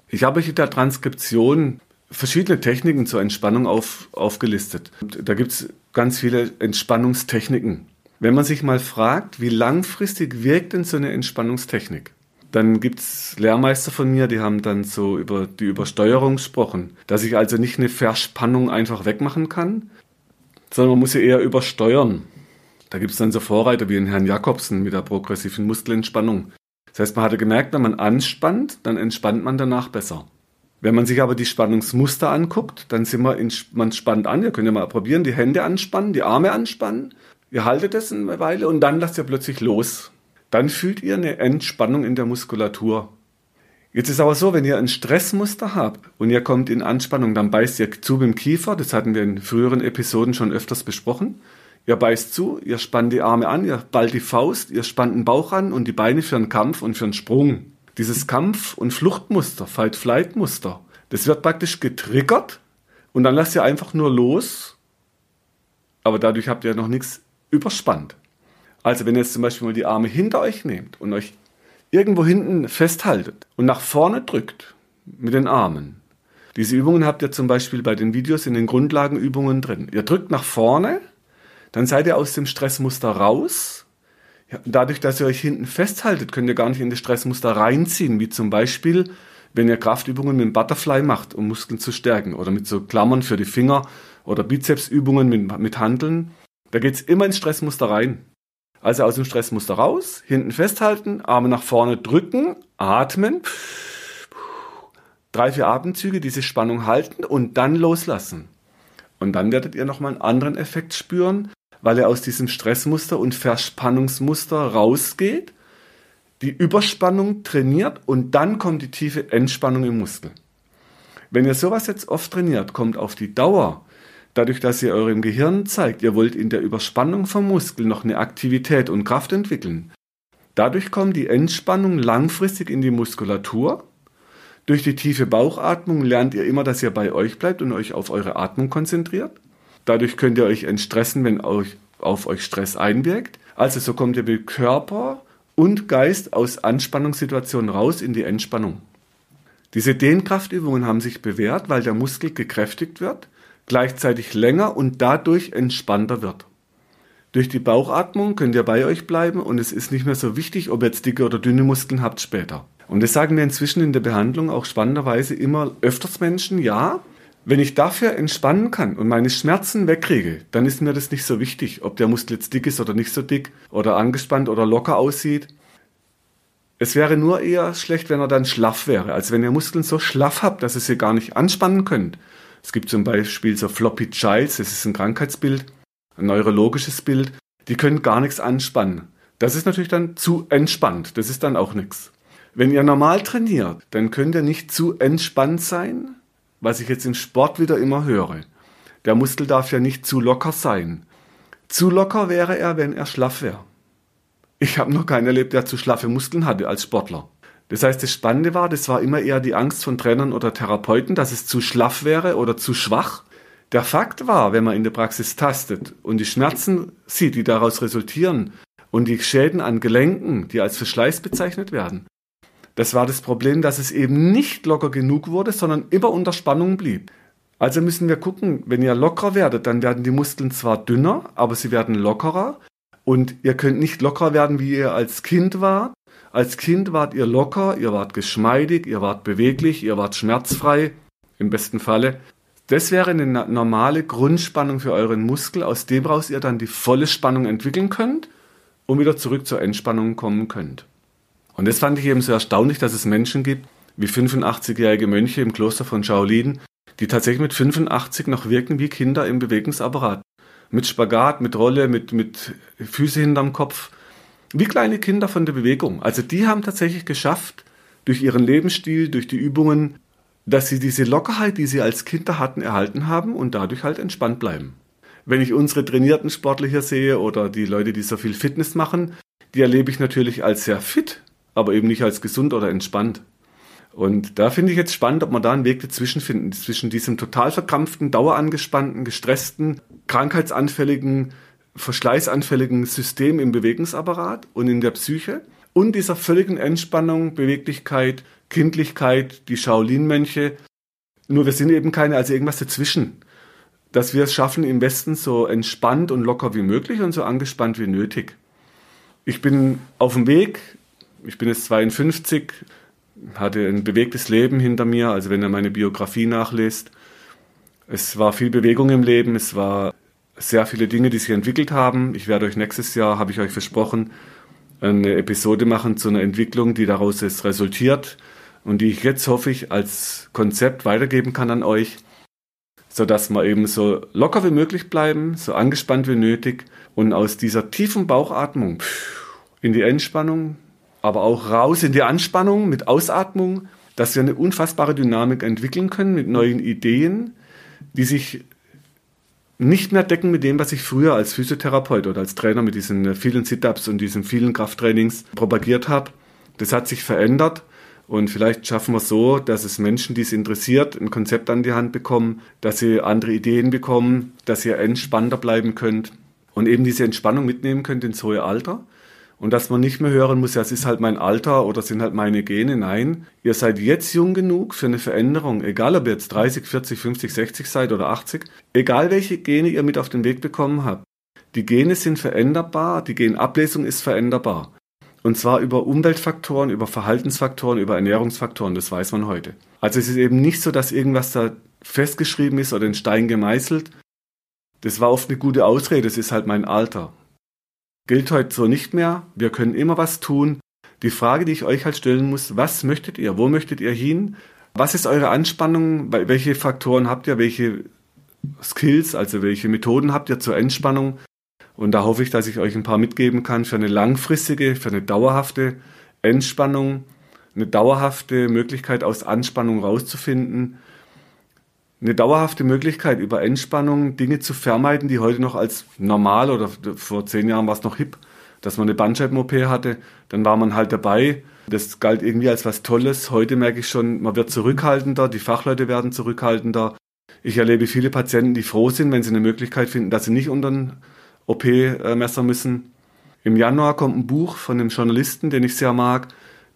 Speaker 1: Ich habe euch in der Transkription verschiedene Techniken zur Entspannung auf, aufgelistet. Da gibt es ganz viele Entspannungstechniken. Wenn man sich mal fragt, wie langfristig wirkt denn so eine Entspannungstechnik, dann gibt es Lehrmeister von mir, die haben dann so über die Übersteuerung gesprochen, dass ich also nicht eine Verspannung einfach wegmachen kann, sondern man muss sie eher übersteuern. Da gibt es dann so Vorreiter wie den Herrn Jakobsen mit der progressiven Muskelentspannung. Das heißt, man hatte gemerkt, wenn man anspannt, dann entspannt man danach besser. Wenn man sich aber die Spannungsmuster anguckt, dann sind wir in, man spannt an. Ihr könnt ja mal probieren, die Hände anspannen, die Arme anspannen. Ihr haltet es eine Weile und dann lasst ihr plötzlich los. Dann fühlt ihr eine Entspannung in der Muskulatur. Jetzt ist aber so, wenn ihr ein Stressmuster habt und ihr kommt in Anspannung, dann beißt ihr zu dem Kiefer. Das hatten wir in früheren Episoden schon öfters besprochen. Ihr beißt zu, ihr spannt die Arme an, ihr ballt die Faust, ihr spannt den Bauch an und die Beine für einen Kampf und für einen Sprung. Dieses Kampf- und Fluchtmuster, Fight-Flight-Muster, das wird praktisch getriggert und dann lasst ihr einfach nur los, aber dadurch habt ihr noch nichts überspannt. Also wenn ihr jetzt zum Beispiel mal die Arme hinter euch nehmt und euch irgendwo hinten festhaltet und nach vorne drückt mit den Armen. Diese Übungen habt ihr zum Beispiel bei den Videos in den Grundlagenübungen drin. Ihr drückt nach vorne, dann seid ihr aus dem Stressmuster raus. Ja, dadurch, dass ihr euch hinten festhaltet, könnt ihr gar nicht in das Stressmuster reinziehen, wie zum Beispiel, wenn ihr Kraftübungen mit dem Butterfly macht, um Muskeln zu stärken, oder mit so Klammern für die Finger oder Bizepsübungen mit, mit Handeln. Da geht's immer ins Stressmuster rein. Also aus dem Stressmuster raus, hinten festhalten, Arme nach vorne drücken, atmen, drei, vier Atemzüge, diese Spannung halten und dann loslassen. Und dann werdet ihr nochmal einen anderen Effekt spüren, weil ihr aus diesem Stressmuster und Verspannungsmuster rausgeht, die Überspannung trainiert und dann kommt die tiefe Entspannung im Muskel. Wenn ihr sowas jetzt oft trainiert, kommt auf die Dauer Dadurch, dass ihr eurem Gehirn zeigt, ihr wollt in der Überspannung vom Muskel noch eine Aktivität und Kraft entwickeln. Dadurch kommt die Entspannung langfristig in die Muskulatur. Durch die tiefe Bauchatmung lernt ihr immer, dass ihr bei euch bleibt und euch auf eure Atmung konzentriert. Dadurch könnt ihr euch entstressen, wenn euch, auf euch Stress einwirkt. Also so kommt ihr mit Körper und Geist aus Anspannungssituationen raus in die Entspannung. Diese Dehnkraftübungen haben sich bewährt, weil der Muskel gekräftigt wird gleichzeitig länger und dadurch entspannter wird. Durch die Bauchatmung könnt ihr bei euch bleiben und es ist nicht mehr so wichtig, ob ihr jetzt dicke oder dünne Muskeln habt später. Und das sagen mir inzwischen in der Behandlung auch spannenderweise immer öfters Menschen, ja, wenn ich dafür entspannen kann und meine Schmerzen wegkriege, dann ist mir das nicht so wichtig, ob der Muskel jetzt dick ist oder nicht so dick oder angespannt oder locker aussieht. Es wäre nur eher schlecht, wenn er dann schlaff wäre. Also wenn ihr Muskeln so schlaff habt, dass ihr sie gar nicht anspannen könnt es gibt zum Beispiel so Floppy Childs, das ist ein Krankheitsbild, ein neurologisches Bild, die können gar nichts anspannen. Das ist natürlich dann zu entspannt, das ist dann auch nichts. Wenn ihr normal trainiert, dann könnt ihr nicht zu entspannt sein, was ich jetzt im Sport wieder immer höre. Der Muskel darf ja nicht zu locker sein. Zu locker wäre er, wenn er schlaff wäre. Ich habe noch keinen erlebt, der zu schlaffe Muskeln hatte als Sportler. Das heißt, das Spannende war, das war immer eher die Angst von Trainern oder Therapeuten, dass es zu schlaff wäre oder zu schwach. Der Fakt war, wenn man in der Praxis tastet und die Schmerzen sieht, die daraus resultieren und die Schäden an Gelenken, die als Verschleiß bezeichnet werden, das war das Problem, dass es eben nicht locker genug wurde, sondern immer unter Spannung blieb. Also müssen wir gucken, wenn ihr lockerer werdet, dann werden die Muskeln zwar dünner, aber sie werden lockerer. Und ihr könnt nicht lockerer werden, wie ihr als Kind wart, als Kind wart ihr locker, ihr wart geschmeidig, ihr wart beweglich, ihr wart schmerzfrei, im besten Falle. Das wäre eine normale Grundspannung für euren Muskel, aus dem raus ihr dann die volle Spannung entwickeln könnt und wieder zurück zur Entspannung kommen könnt. Und das fand ich eben so erstaunlich, dass es Menschen gibt, wie 85-jährige Mönche im Kloster von Shaolin, die tatsächlich mit 85 noch wirken wie Kinder im Bewegungsapparat. Mit Spagat, mit Rolle, mit, mit Füße hinterm Kopf, wie kleine Kinder von der Bewegung. Also die haben tatsächlich geschafft, durch ihren Lebensstil, durch die Übungen, dass sie diese Lockerheit, die sie als Kinder hatten, erhalten haben und dadurch halt entspannt bleiben. Wenn ich unsere trainierten Sportler hier sehe oder die Leute, die so viel Fitness machen, die erlebe ich natürlich als sehr fit, aber eben nicht als gesund oder entspannt. Und da finde ich jetzt spannend, ob man da einen Weg dazwischen finden, zwischen diesem total verkrampften, dauerangespannten, gestressten, krankheitsanfälligen, verschleißanfälligen System im Bewegungsapparat und in der Psyche und dieser völligen Entspannung, Beweglichkeit, Kindlichkeit, die Shaolin-Mönche. Nur wir sind eben keine, also irgendwas dazwischen. Dass wir es schaffen, im Westen so entspannt und locker wie möglich und so angespannt wie nötig. Ich bin auf dem Weg, ich bin jetzt 52, hatte ein bewegtes Leben hinter mir, also wenn ihr meine Biografie nachlest. Es war viel Bewegung im Leben, es war sehr viele Dinge, die sich entwickelt haben. Ich werde euch nächstes Jahr, habe ich euch versprochen, eine Episode machen zu einer Entwicklung, die daraus ist resultiert und die ich jetzt hoffe ich als Konzept weitergeben kann an euch, sodass wir eben so locker wie möglich bleiben, so angespannt wie nötig und aus dieser tiefen Bauchatmung in die Entspannung, aber auch raus in die Anspannung mit Ausatmung dass wir eine unfassbare Dynamik entwickeln können mit neuen Ideen, die sich nicht mehr decken mit dem, was ich früher als Physiotherapeut oder als Trainer mit diesen vielen Sit-ups und diesen vielen Krafttrainings propagiert habe. Das hat sich verändert und vielleicht schaffen wir es so, dass es Menschen, die es interessiert, ein Konzept an die Hand bekommen, dass sie andere Ideen bekommen, dass ihr entspannter bleiben könnt und eben diese Entspannung mitnehmen könnt ins hohe Alter. Und dass man nicht mehr hören muss, ja, es ist halt mein Alter oder sind halt meine Gene. Nein, ihr seid jetzt jung genug für eine Veränderung. Egal, ob ihr jetzt 30, 40, 50, 60 seid oder 80. Egal, welche Gene ihr mit auf den Weg bekommen habt. Die Gene sind veränderbar, die Genablesung ist veränderbar. Und zwar über Umweltfaktoren, über Verhaltensfaktoren, über Ernährungsfaktoren, das weiß man heute. Also es ist eben nicht so, dass irgendwas da festgeschrieben ist oder in Stein gemeißelt. Das war oft eine gute Ausrede, es ist halt mein Alter gilt heute so nicht mehr. Wir können immer was tun. Die Frage, die ich euch halt stellen muss, was möchtet ihr? Wo möchtet ihr hin? Was ist eure Anspannung? Welche Faktoren habt ihr? Welche Skills, also welche Methoden habt ihr zur Entspannung? Und da hoffe ich, dass ich euch ein paar mitgeben kann für eine langfristige, für eine dauerhafte Entspannung, eine dauerhafte Möglichkeit aus Anspannung rauszufinden eine dauerhafte Möglichkeit, über Entspannung Dinge zu vermeiden, die heute noch als normal oder vor zehn Jahren war es noch hip, dass man eine Bandscheiben-OP hatte, dann war man halt dabei. Das galt irgendwie als was Tolles. Heute merke ich schon, man wird zurückhaltender, die Fachleute werden zurückhaltender. Ich erlebe viele Patienten, die froh sind, wenn sie eine Möglichkeit finden, dass sie nicht unter ein OP-Messer müssen. Im Januar kommt ein Buch von einem Journalisten, den ich sehr mag,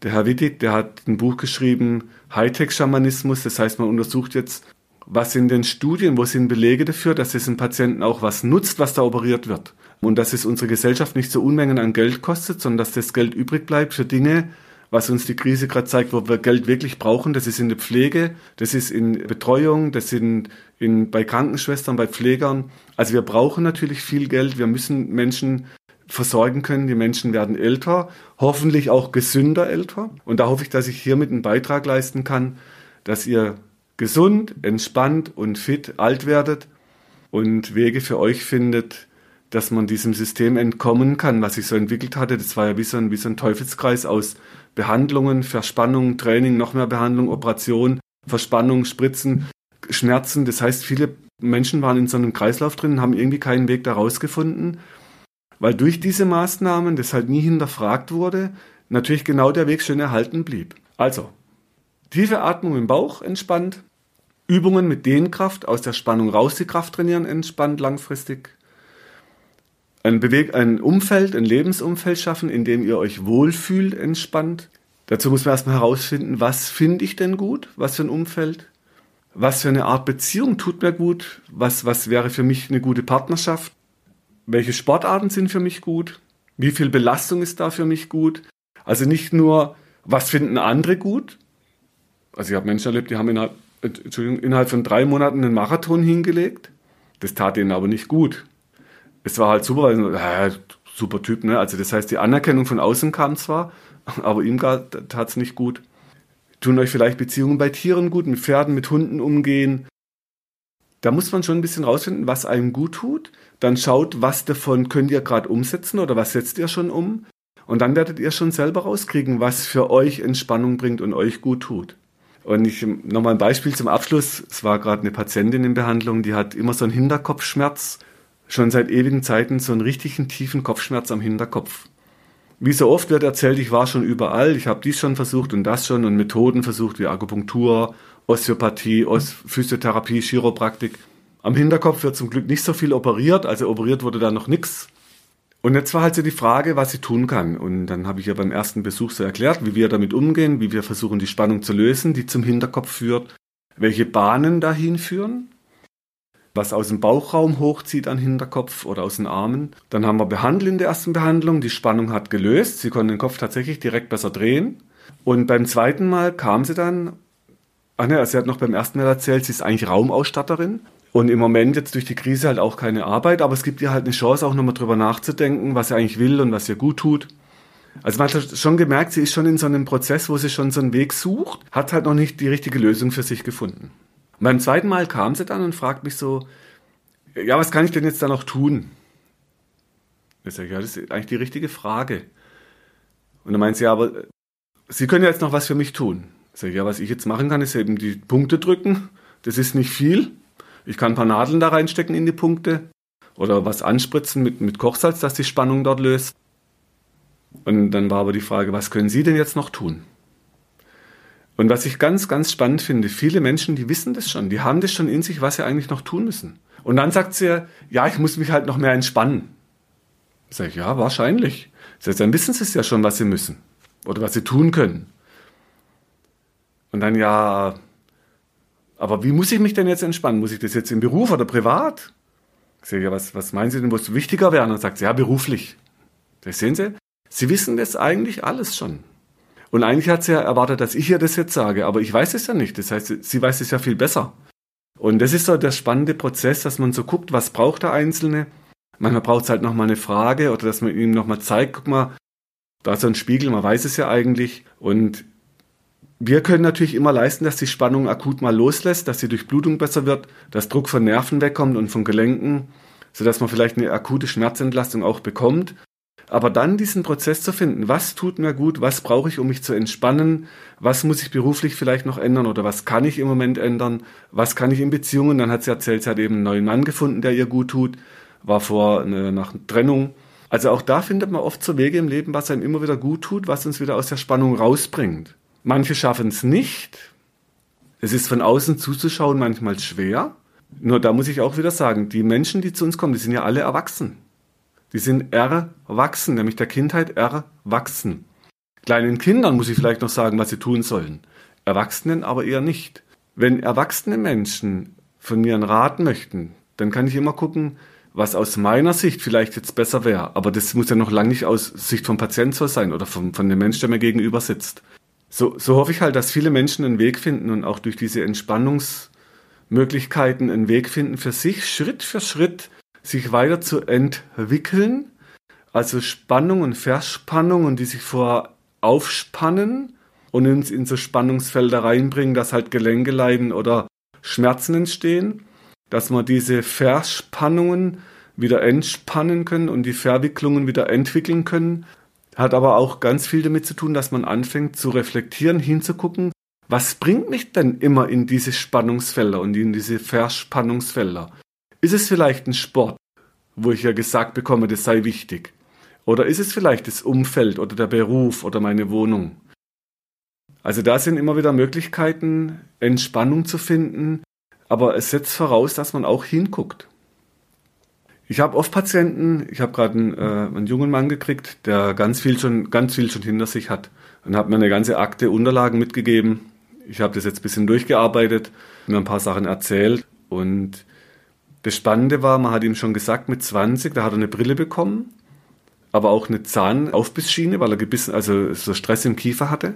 Speaker 1: der Herr Wittig, der hat ein Buch geschrieben, Hightech-Schamanismus. Das heißt, man untersucht jetzt was sind denn Studien, wo sind Belege dafür, dass es den Patienten auch was nutzt, was da operiert wird? Und dass es unsere Gesellschaft nicht so Unmengen an Geld kostet, sondern dass das Geld übrig bleibt für Dinge, was uns die Krise gerade zeigt, wo wir Geld wirklich brauchen. Das ist in der Pflege, das ist in Betreuung, das sind in, bei Krankenschwestern, bei Pflegern. Also wir brauchen natürlich viel Geld. Wir müssen Menschen versorgen können. Die Menschen werden älter, hoffentlich auch gesünder älter. Und da hoffe ich, dass ich hiermit einen Beitrag leisten kann, dass ihr gesund, entspannt und fit alt werdet und Wege für euch findet, dass man diesem System entkommen kann, was sich so entwickelt hatte. Das war ja wie so ein, wie so ein Teufelskreis aus Behandlungen, Verspannung, Training, noch mehr Behandlung, Operation, Verspannung, Spritzen, Schmerzen. Das heißt, viele Menschen waren in so einem Kreislauf drin und haben irgendwie keinen Weg da rausgefunden, weil durch diese Maßnahmen, das halt nie hinterfragt wurde, natürlich genau der Weg schön erhalten blieb. Also, tiefe Atmung im Bauch entspannt, Übungen mit Dehnkraft, aus der Spannung raus die Kraft trainieren, entspannt langfristig. Ein, Beweg ein Umfeld, ein Lebensumfeld schaffen, in dem ihr euch wohlfühlt, entspannt. Dazu muss man erstmal herausfinden, was finde ich denn gut? Was für ein Umfeld? Was für eine Art Beziehung tut mir gut? Was, was wäre für mich eine gute Partnerschaft? Welche Sportarten sind für mich gut? Wie viel Belastung ist da für mich gut? Also nicht nur, was finden andere gut? Also ich habe Menschen erlebt, die haben innerhalb Entschuldigung, innerhalb von drei Monaten einen Marathon hingelegt. Das tat ihnen aber nicht gut. Es war halt super, äh, super Typ, ne? Also das heißt, die Anerkennung von außen kam zwar, aber ihm tat es nicht gut. Tun euch vielleicht Beziehungen bei Tieren gut, mit Pferden, mit Hunden umgehen. Da muss man schon ein bisschen rausfinden, was einem gut tut. Dann schaut, was davon könnt ihr gerade umsetzen oder was setzt ihr schon um. Und dann werdet ihr schon selber rauskriegen, was für euch Entspannung bringt und euch gut tut. Und ich nochmal ein Beispiel zum Abschluss. Es war gerade eine Patientin in Behandlung, die hat immer so einen Hinterkopfschmerz, schon seit ewigen Zeiten so einen richtigen tiefen Kopfschmerz am Hinterkopf. Wie so oft wird erzählt, ich war schon überall, ich habe dies schon versucht und das schon und Methoden versucht wie Akupunktur, Osteopathie, Os Physiotherapie, Chiropraktik. Am Hinterkopf wird zum Glück nicht so viel operiert, also operiert wurde da noch nichts. Und jetzt war halt so die Frage, was sie tun kann. Und dann habe ich ja beim ersten Besuch so erklärt, wie wir damit umgehen, wie wir versuchen, die Spannung zu lösen, die zum Hinterkopf führt, welche Bahnen dahin führen, was aus dem Bauchraum hochzieht an Hinterkopf oder aus den Armen. Dann haben wir behandelt in der ersten Behandlung, die Spannung hat gelöst, sie konnte den Kopf tatsächlich direkt besser drehen. Und beim zweiten Mal kam sie dann, ach ne, sie hat noch beim ersten Mal erzählt, sie ist eigentlich Raumausstatterin und im Moment jetzt durch die Krise halt auch keine Arbeit, aber es gibt ihr halt eine Chance, auch nochmal drüber nachzudenken, was sie eigentlich will und was ihr gut tut. Also man hat schon gemerkt, sie ist schon in so einem Prozess, wo sie schon so einen Weg sucht, hat halt noch nicht die richtige Lösung für sich gefunden. Und beim zweiten Mal kam sie dann und fragt mich so, ja, was kann ich denn jetzt da noch tun? Ich sage, ja, das ist eigentlich die richtige Frage. Und dann meint sie, ja, aber Sie können ja jetzt noch was für mich tun. Ich, ja, was ich jetzt machen kann, ist eben die Punkte drücken. Das ist nicht viel. Ich kann ein paar Nadeln da reinstecken in die Punkte oder was anspritzen mit, mit Kochsalz, dass die Spannung dort löst. Und dann war aber die Frage, was können Sie denn jetzt noch tun? Und was ich ganz, ganz spannend finde, viele Menschen, die wissen das schon, die haben das schon in sich, was sie eigentlich noch tun müssen. Und dann sagt sie, ja, ich muss mich halt noch mehr entspannen. Sag ich, ja, wahrscheinlich. Das heißt, dann wissen sie es ja schon, was sie müssen oder was sie tun können. Und dann, ja, aber wie muss ich mich denn jetzt entspannen? Muss ich das jetzt im Beruf oder privat? Ich sage, ja, was, was meinen Sie denn, muss wichtiger werden? Und dann sagt sie, ja, beruflich. Das sehen Sie, Sie wissen das eigentlich alles schon. Und eigentlich hat sie ja erwartet, dass ich ihr das jetzt sage, aber ich weiß es ja nicht. Das heißt, sie weiß es ja viel besser. Und das ist so der spannende Prozess, dass man so guckt, was braucht der Einzelne. Manchmal braucht es halt nochmal eine Frage oder dass man ihm nochmal zeigt, guck mal, da ist so ein Spiegel, man weiß es ja eigentlich. Und wir können natürlich immer leisten, dass die Spannung akut mal loslässt, dass die Durchblutung besser wird, dass Druck von Nerven wegkommt und von Gelenken, sodass man vielleicht eine akute Schmerzentlastung auch bekommt. Aber dann diesen Prozess zu finden, was tut mir gut, was brauche ich, um mich zu entspannen, was muss ich beruflich vielleicht noch ändern oder was kann ich im Moment ändern, was kann ich in Beziehungen, dann hat sie erzählt, sie hat eben einen neuen Mann gefunden, der ihr gut tut, war vor eine, nach Trennung. Also auch da findet man oft so Wege im Leben, was einem immer wieder gut tut, was uns wieder aus der Spannung rausbringt. Manche schaffen es nicht. Es ist von außen zuzuschauen manchmal schwer. Nur da muss ich auch wieder sagen, die Menschen, die zu uns kommen, die sind ja alle erwachsen. Die sind erwachsen, nämlich der Kindheit erwachsen. Kleinen Kindern muss ich vielleicht noch sagen, was sie tun sollen. Erwachsenen aber eher nicht. Wenn erwachsene Menschen von mir einen Rat möchten, dann kann ich immer gucken, was aus meiner Sicht vielleicht jetzt besser wäre. Aber das muss ja noch lange nicht aus Sicht vom Patienten so sein oder von, von dem Mensch, der mir gegenüber sitzt. So, so hoffe ich halt, dass viele Menschen einen Weg finden und auch durch diese Entspannungsmöglichkeiten einen Weg finden, für sich Schritt für Schritt sich weiter zu entwickeln. Also Spannung und Verspannung und die sich vor aufspannen und uns in so Spannungsfelder reinbringen, dass halt Gelenke leiden oder Schmerzen entstehen, dass man diese Verspannungen wieder entspannen können und die Verwicklungen wieder entwickeln können. Hat aber auch ganz viel damit zu tun, dass man anfängt zu reflektieren, hinzugucken, was bringt mich denn immer in diese Spannungsfelder und in diese Verspannungsfelder? Ist es vielleicht ein Sport, wo ich ja gesagt bekomme, das sei wichtig? Oder ist es vielleicht das Umfeld oder der Beruf oder meine Wohnung? Also da sind immer wieder Möglichkeiten, Entspannung zu finden, aber es setzt voraus, dass man auch hinguckt. Ich habe oft Patienten, ich habe gerade einen, äh, einen, jungen Mann gekriegt, der ganz viel schon, ganz viel schon hinter sich hat und hat mir eine ganze Akte Unterlagen mitgegeben. Ich habe das jetzt ein bisschen durchgearbeitet, mir ein paar Sachen erzählt und das Spannende war, man hat ihm schon gesagt, mit 20, da hat er eine Brille bekommen, aber auch eine Zahnaufbissschiene, weil er gebissen, also so Stress im Kiefer hatte.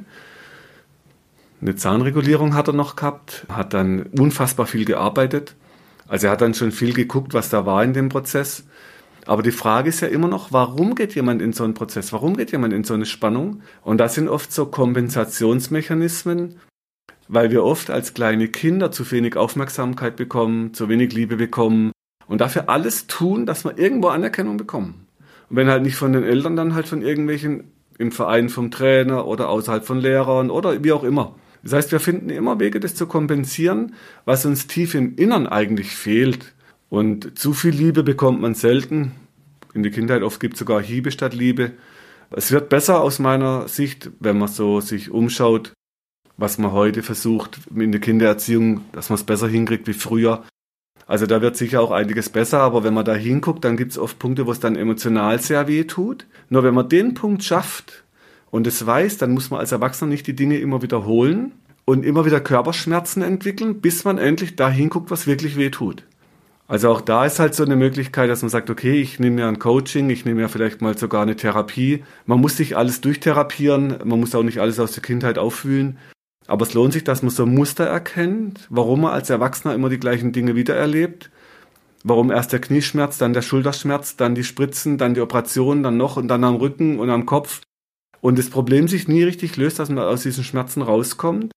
Speaker 1: Eine Zahnregulierung hat er noch gehabt, hat dann unfassbar viel gearbeitet also er hat dann schon viel geguckt, was da war in dem Prozess. Aber die Frage ist ja immer noch, warum geht jemand in so einen Prozess? Warum geht jemand in so eine Spannung? Und das sind oft so Kompensationsmechanismen, weil wir oft als kleine Kinder zu wenig Aufmerksamkeit bekommen, zu wenig Liebe bekommen und dafür alles tun, dass wir irgendwo Anerkennung bekommen. Und wenn halt nicht von den Eltern, dann halt von irgendwelchen im Verein vom Trainer oder außerhalb von Lehrern oder wie auch immer. Das heißt, wir finden immer Wege, das zu kompensieren, was uns tief im Innern eigentlich fehlt. Und zu viel Liebe bekommt man selten. In der Kindheit oft gibt es sogar Hiebe statt Liebe. Es wird besser aus meiner Sicht, wenn man so sich umschaut, was man heute versucht in der Kindererziehung, dass man es besser hinkriegt wie früher. Also da wird sicher auch einiges besser, aber wenn man da hinguckt, dann gibt es oft Punkte, wo es dann emotional sehr weh tut. Nur wenn man den Punkt schafft, und es weiß, dann muss man als Erwachsener nicht die Dinge immer wiederholen und immer wieder Körperschmerzen entwickeln, bis man endlich da hinguckt, was wirklich weh tut. Also auch da ist halt so eine Möglichkeit, dass man sagt, okay, ich nehme mir ein Coaching, ich nehme mir vielleicht mal sogar eine Therapie. Man muss sich alles durchtherapieren, man muss auch nicht alles aus der Kindheit auffühlen. Aber es lohnt sich, dass man so Muster erkennt, warum man als Erwachsener immer die gleichen Dinge wiedererlebt. Warum erst der Knieschmerz, dann der Schulterschmerz, dann die Spritzen, dann die Operation, dann noch und dann am Rücken und am Kopf und das Problem sich nie richtig löst, dass man aus diesen Schmerzen rauskommt.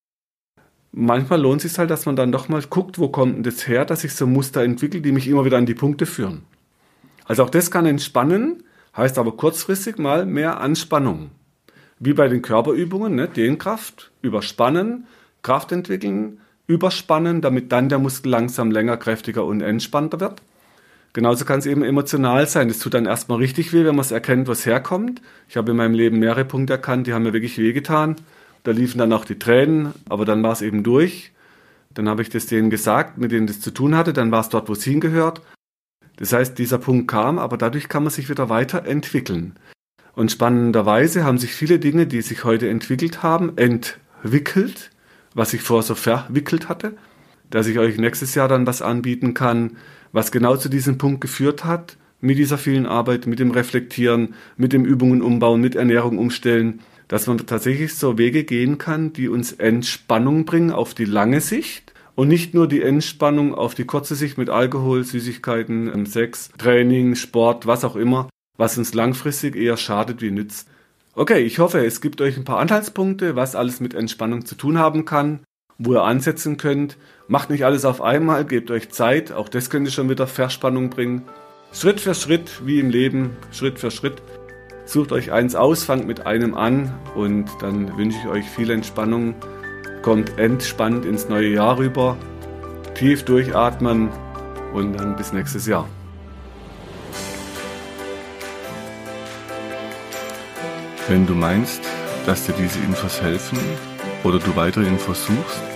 Speaker 1: Manchmal lohnt es sich halt, dass man dann doch mal guckt, wo kommt denn das her, dass sich so Muster entwickeln, die mich immer wieder an die Punkte führen. Also auch das kann entspannen, heißt aber kurzfristig mal mehr Anspannung. wie bei den Körperübungen, ne? Dehnkraft, überspannen, Kraft entwickeln, überspannen, damit dann der Muskel langsam länger, kräftiger und entspannter wird. Genauso kann es eben emotional sein. Es tut dann erstmal richtig weh, wenn man es erkennt, was herkommt. Ich habe in meinem Leben mehrere Punkte erkannt, die haben mir wirklich wehgetan. Da liefen dann auch die Tränen, aber dann war es eben durch. Dann habe ich das denen gesagt, mit denen das zu tun hatte. Dann war es dort, wo es hingehört. Das heißt, dieser Punkt kam, aber dadurch kann man sich wieder weiterentwickeln. Und spannenderweise haben sich viele Dinge, die sich heute entwickelt haben, entwickelt, was ich vorher so verwickelt hatte, dass ich euch nächstes Jahr dann was anbieten kann, was genau zu diesem Punkt geführt hat, mit dieser vielen Arbeit, mit dem Reflektieren, mit dem Übungen umbauen, mit Ernährung umstellen, dass man tatsächlich so Wege gehen kann, die uns Entspannung bringen auf die lange Sicht und nicht nur die Entspannung auf die kurze Sicht mit Alkohol, Süßigkeiten, ähm, Sex, Training, Sport, was auch immer, was uns langfristig eher schadet wie nützt. Okay, ich hoffe, es gibt euch ein paar Anhaltspunkte, was alles mit Entspannung zu tun haben kann, wo ihr ansetzen könnt. Macht nicht alles auf einmal, gebt euch Zeit, auch das könnte schon wieder Verspannung bringen. Schritt für Schritt, wie im Leben, Schritt für Schritt. Sucht euch eins aus, fangt mit einem an und dann wünsche ich euch viel Entspannung. Kommt entspannt ins neue Jahr rüber, tief durchatmen und dann bis nächstes Jahr.
Speaker 2: Wenn du meinst, dass dir diese Infos helfen oder du weitere Infos suchst,